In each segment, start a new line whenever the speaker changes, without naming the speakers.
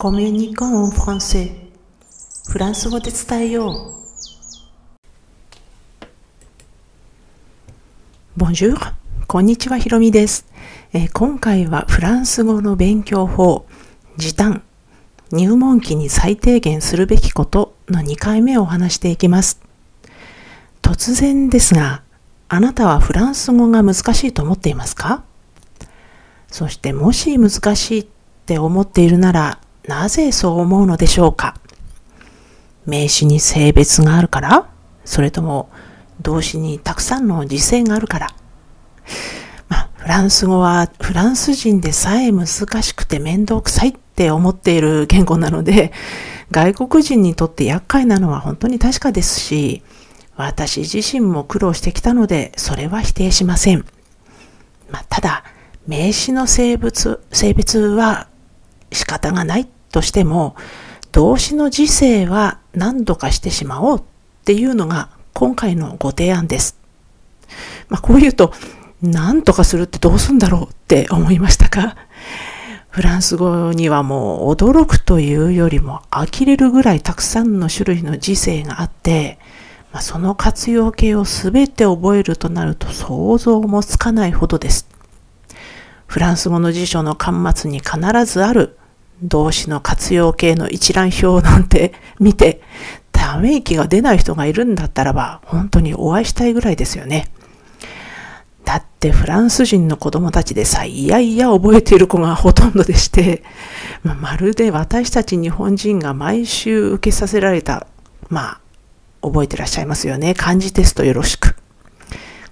コミュニコンフランセフランス語で伝えよう。ボンジュールこんにちは、ひろみです、えー、今回はフランス語の勉強法、時短、入門期に最低限するべきことの2回目をお話していきます。突然ですが、あなたはフランス語が難しいと思っていますかそしてもし難しいって思っているなら、なぜそう思うのでしょうか？名詞に性別があるから？それとも動詞にたくさんの時制があるから？まあ、フランス語はフランス人でさえ難しくて面倒くさいって思っている言語なので、外国人にとって厄介なのは本当に確かですし、私自身も苦労してきたので、それは否定しません。まあ、ただ、名詞の性別、性別は仕方がないとしても、動詞の時制は何度かしてしまおうっていうのが今回のご提案です。まあ、こう言うと、何とかするってどうすんだろうって思いましたか？フランス語にはもう驚くというよりも呆れるぐらいたくさんの種類の時世があって、まあ、その活用形を全て覚えるとなると想像もつかないほどです。フランス語の辞書の端末に必ずある動詞の活用形の一覧表なんて 見て、ため息が出ない人がいるんだったらば、本当にお会いしたいぐらいですよね。だってフランス人の子供たちでさ、いやいや覚えている子がほとんどでして、まあ、まるで私たち日本人が毎週受けさせられた、まあ、覚えてらっしゃいますよね。漢字テストよろしく。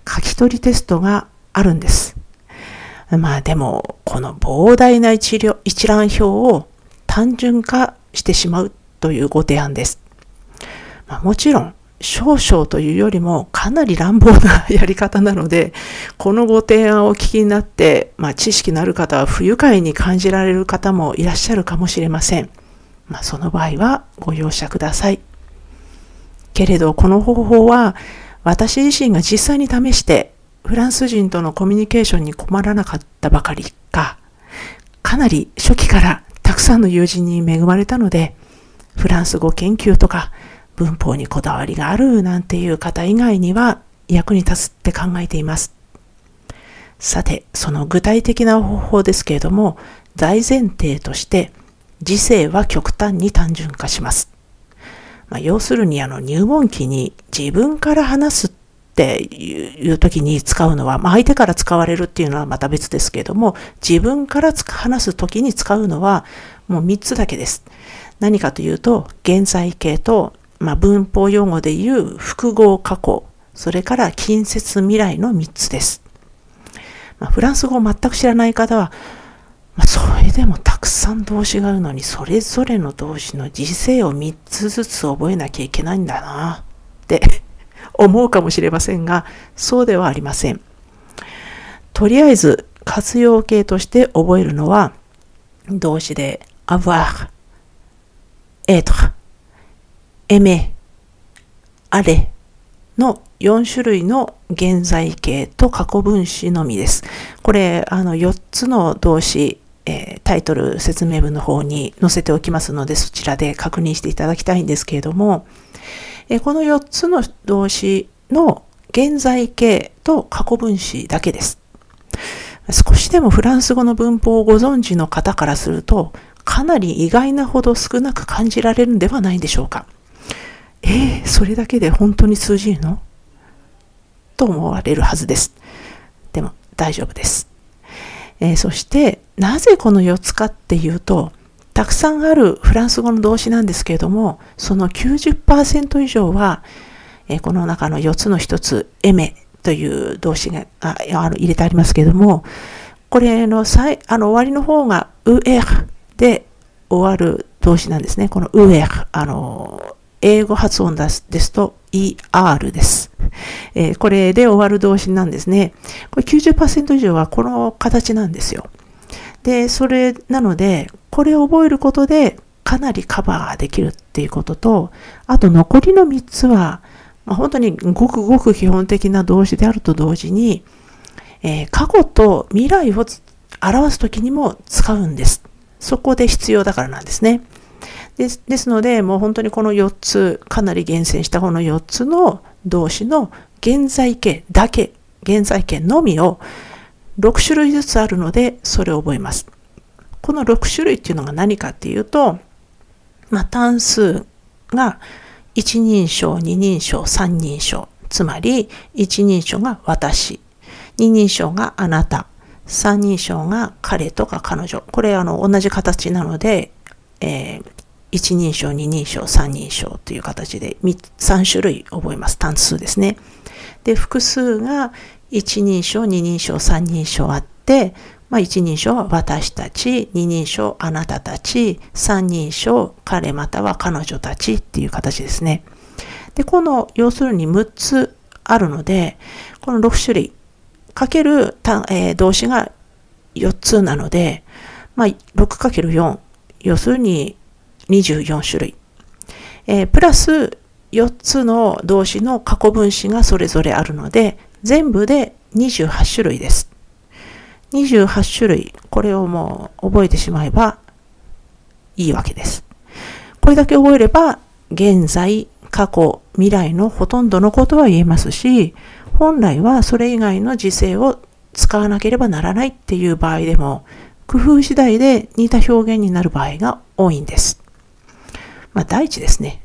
書き取りテストがあるんです。まあでも、この膨大な一一覧表を単純化してしまうというご提案です。まあ、もちろん、少々というよりもかなり乱暴なやり方なので、このご提案をお聞きになって、まあ、知識のある方は不愉快に感じられる方もいらっしゃるかもしれません。まあ、その場合はご容赦ください。けれど、この方法は私自身が実際に試してフランス人とのコミュニケーションに困らなかったばかりか、かなり初期からたくさんの友人に恵まれたので、フランス語研究とか文法にこだわりがあるなんていう方以外には役に立つって考えています。さて、その具体的な方法ですけれども、大前提として、時世は極端に単純化します。まあ、要するにあの入門期に自分から話すっていう時に使うのは、まあ、相手から使われるっていうのはまた別ですけれども、自分から話す時に使うのはもう3つだけです。何かというと、現在形とまあ、文法用語で言う複合過去、それから近接未来の3つです。まあ、フランス語を全く知らない方は、まあ、それでもたくさん動詞があるのに、それぞれの動詞の時制を3つずつ覚えなきゃいけないんだなって思うかもしれませんが、そうではありません。とりあえず活用形として覚えるのは、動詞で avoir, être, エメ、アレの4種類の現在形と過去分詞のみです。これ、あの4つの動詞、えー、タイトル説明文の方に載せておきますので、そちらで確認していただきたいんですけれども、え、この4つの動詞の現在形と過去分詞だけです。少しでもフランス語の文法をご存知の方からすると、かなり意外なほど少なく感じられるんではないでしょうか。えー、それだけで本当に通じるの？と思われるはずです。でも大丈夫です。えー、そして、なぜこの4つかっていうと、たくさんあるフランス語の動詞なんですけれども、その90%以上は、え、この中の4つの1つ、エメという動詞がああの入れてありますけれども、これの最あの終わりの方がウエルで終わる動詞なんですね。このウエル、あの、英語発音ですですと ER です。えー、これで終わる動詞なんですね。これ90%以上はこの形なんですよ。で、それなので、これを覚えることでかなりカバーできるっていうことと、あと残りの3つは、まあ、本当にごくごく基本的な動詞であると同時に、えー、過去と未来を表すときにも使うんです。そこで必要だからなんですね。ですですので、もう本当にこの4つ、かなり厳選したこの4つの動詞の現在形だけ、現在形のみを6種類ずつあるので、それを覚えます。この6種類っていうのが何かっていうと、まあ、単数が一人称、二人称、三人称。つまり、一人称が私、二人称があなた、三人称が彼とか彼女。これあの同じ形なので、えー、一人称、二人称、三人称という形で3種類覚えます。単数ですね。で、複数が一人称、二人称、三人称あって、まあ、一人称は私たち、二人称あなたたち、三人称彼または彼女たちっていう形ですね。で、この要するに6つあるので、この6種類かける、動詞が4つなので、まあ、6×4、要するに24種類。えー、プラス4つの動詞の過去分詞がそれぞれあるので、全部で28種類です。28種類、これをもう覚えてしまえばいいわけです。これだけ覚えれば、現在、過去、未来のほとんどのことは言えますし、本来はそれ以外の時制を使わなければならないっていう場合でも、工夫次第で似た表現になる場合が多いんです。まあ、第一ですね。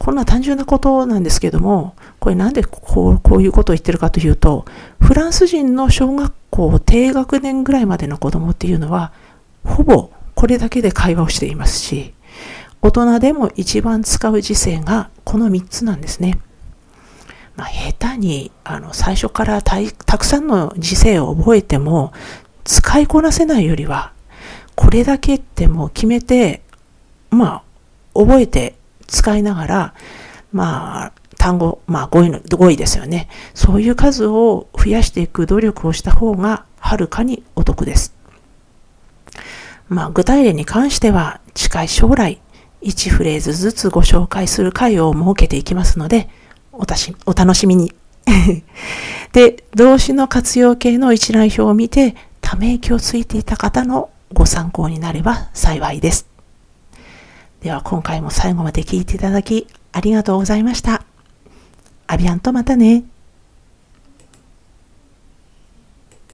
こんな単純なことなんですけども、これなんでこうこういうことを言ってるかというと、フランス人の小学校低学年ぐらいまでの子供っていうのは、ほぼこれだけで会話をしていますし、大人でも一番使う時世がこの3つなんですね。まあ、下手にあの最初からたくさんの時世を覚えても使いこなせないよりは、これだけってもう決めて、まあ、覚えて使いながら、まあ、単語、まあ語彙の、語彙ですよね。そういう数を増やしていく努力をした方がはるかにお得です。まあ具体例に関しては近い将来1フレーズずつご紹介する回を設けていきますので、おたしお楽しみに。で、動詞の活用形の一覧表を見て、ため息をついていた方のご参考になれば幸いです。では今回も最後まで聴いていただきありがとうございました。アビアンとまたね。